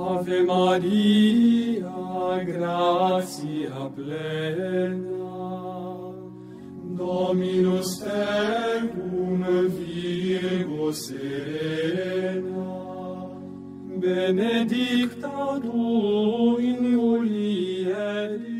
Ave Maria, gratia plena, Dominus tecum Virgo serena, benedicta tu in mulieribus,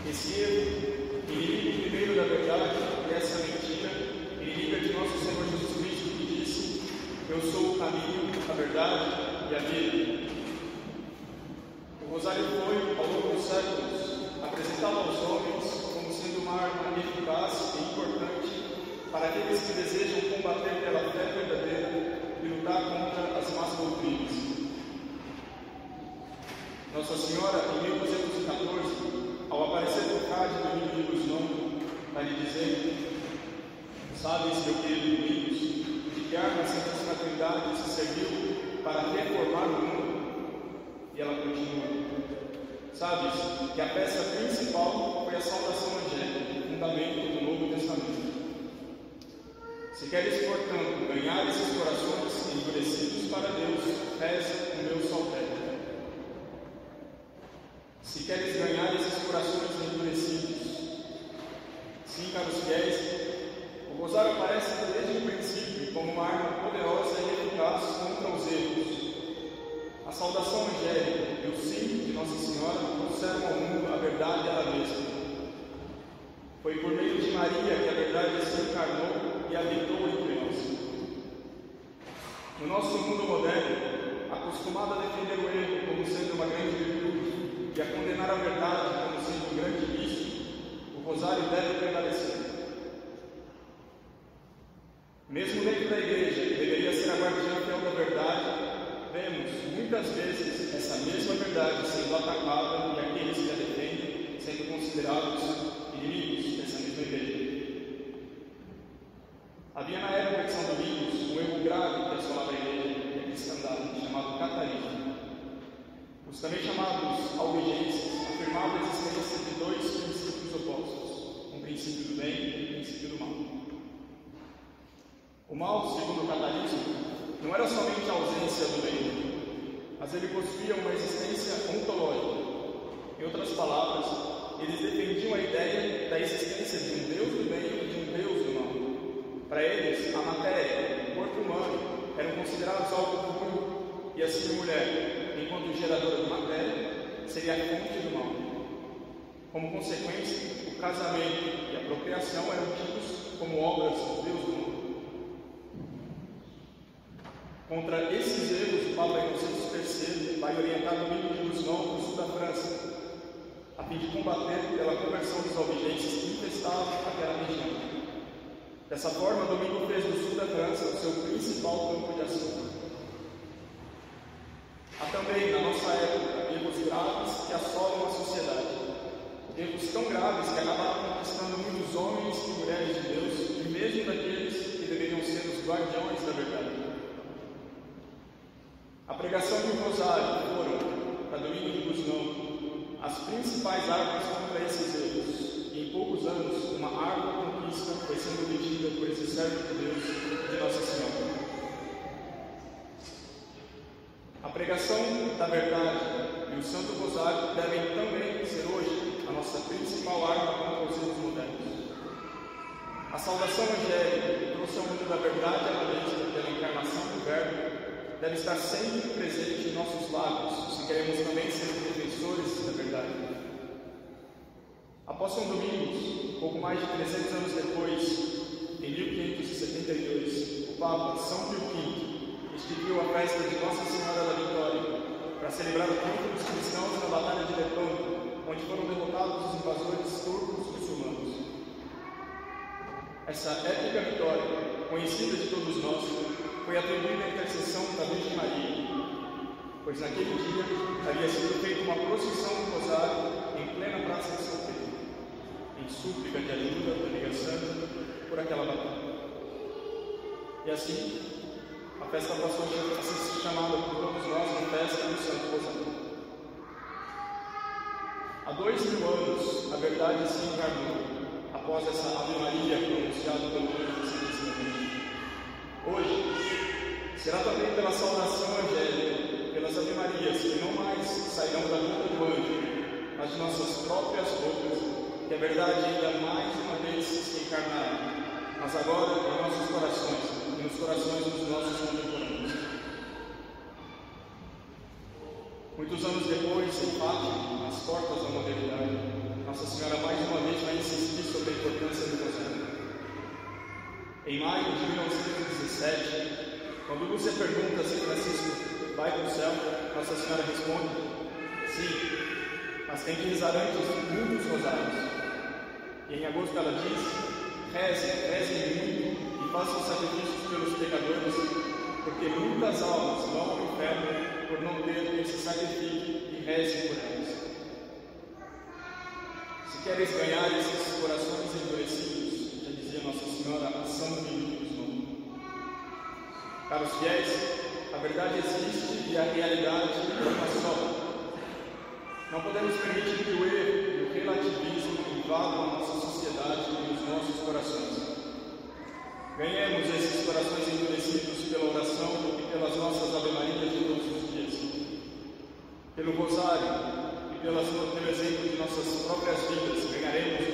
Erro, inimigo primeiro da verdade, e essa mentira, inimiga de nosso Senhor Jesus Cristo, que disse: Eu sou o caminho, a verdade e a vida. O Rosário foi, ao longo dos séculos, apresentado aos homens como sendo uma arma eficaz e importante para aqueles que desejam dizer: Sabes, meu querido Domingos, de que arma Santíssima Trindade se serviu para reformar o mundo? E ela continua: Sabes que a peça principal foi a salvação angélica, fundamento do Novo Testamento. Se queres, portanto, ganhar esses corações endurecidos para Deus, reza o meu saltério. Se queres ganhar esses corações sim, caros fiéis, o rosário aparece desde o princípio como uma arma poderosa e eficaz contra os erros. A saudação angélica e o sim de Nossa Senhora trouxeram ao mundo a verdade ela mesma. Foi por meio de Maria que a verdade se encarnou e habitou entre nós. No nosso mundo moderno, acostumado a defender o erro como sendo uma grande virtude e a condenar a verdade como sendo um grande vício, o rosário deve prevalecer. Mesmo dentro da igreja, que deveria ser a guardiã fiel da verdade, vemos muitas vezes essa mesma verdade sendo atacada e aqueles que a defendem sendo considerados inimigos dessa mesma igreja. Havia na época de São Domingos um erro grave que assolava a igreja e a cristandade, chamado catarismo. Os também chamados albigenses afirmavam a existência de dois princípios opostos, um princípio do bem e um princípio do mal. O mal, segundo o catarismo, não era somente a ausência do bem, mas ele possuía uma existência ontológica. Em outras palavras, eles defendiam a ideia da existência de um Deus do bem e de um Deus do mal. Para eles, a matéria, o corpo humano, eram considerados algo ruim, e assim a mulher, enquanto geradora de matéria, seria a fonte do mal. Como consequência, o casamento e a procriação eram tidos como obras do Deus do mal. Contra esses erros, Papa Inocêncio III vai orientar o Domingo de Luz Nova no sul da França, a fim de combater pela conversão dos albigenses que infestavam aquela região. Dessa forma, Domingo fez do sul da França o seu principal campo de ação. Há também, na nossa época, erros graves que assolam. Erros tão graves que acabaram conquistando muitos homens e mulheres de Deus, e mesmo daqueles que deveriam ser os guardiões da verdade. A pregação e o rosário foram, para domingo de luz novo, as principais armas contra esses erros. E em poucos anos, uma árvore conquista foi sendo obtida por esse servo de Deus, de Nossa Senhora. pregação da verdade e o Santo Rosário devem também ser hoje a nossa principal arma contra os erros modernos. A saudação angélica que trouxe ao mundo da verdade a luz pela encarnação do Verbo deve estar sempre presente em nossos lábios, se queremos também ser defensores da verdade. Após São Domingos, pouco mais de 300 anos depois, em 1572, o Papa São Pio V instituiu a festa de Nossa Senhora da Vitória para celebrar o triunfo dos cristãos na Batalha de Lepanto, onde foram derrotados os invasores turcos muçulmanos. Essa épica vitória, conhecida de todos nós, foi atribuída à intercessão da Virgem Maria, pois naquele dia havia sido feita uma procissão do Rosário em plena Praça de São Pedro, em súplica de ajuda da Liga Santa por aquela batalha. E assim, a festa passou a ser chamada por todos nós de festa do Santo Rosário. Há dois mil anos, a verdade se encarnou após essa Ave Maria pronunciada pelo anjo Santíssima Hoje, será também pela saudação angélica, pelas Ave Marias, que não mais sairão da boca do anjo, mas de nossas próprias bocas, que a verdade ainda mais uma vez se encarnará, mas agora em nossos corações e nos corações dos nossos contemporâneos. Muitos anos depois, em Fátima, nas portas da modernidade, Nossa Senhora mais uma vez vai insistir sobre a importância do rosário. Em maio de 1917, quando Lúcia pergunta se Francisco vai para o céu, Nossa Senhora responde: sim, mas tem que rezar antes muitos rosários. E em agosto ela diz: reze, reze muito façam sacrifícios pelos pecadores, porque muitas almas vão ao inferno por não ter esse sacrifício e rezem por elas. Se queres ganhar esses corações endurecidos, dizia Nossa Senhora, a São Domingos no Caros fiéis, a verdade existe e a realidade é uma só. Não podemos permitir que o erro e o relativismo invadam a nossa sociedade e os nossos corações. Ganhemos esses corações endurecidos pela oração e pelas nossas ave-marias de todos os dias. Pelo rosário e pelas, pelo exemplo de nossas próprias vidas, ganharemos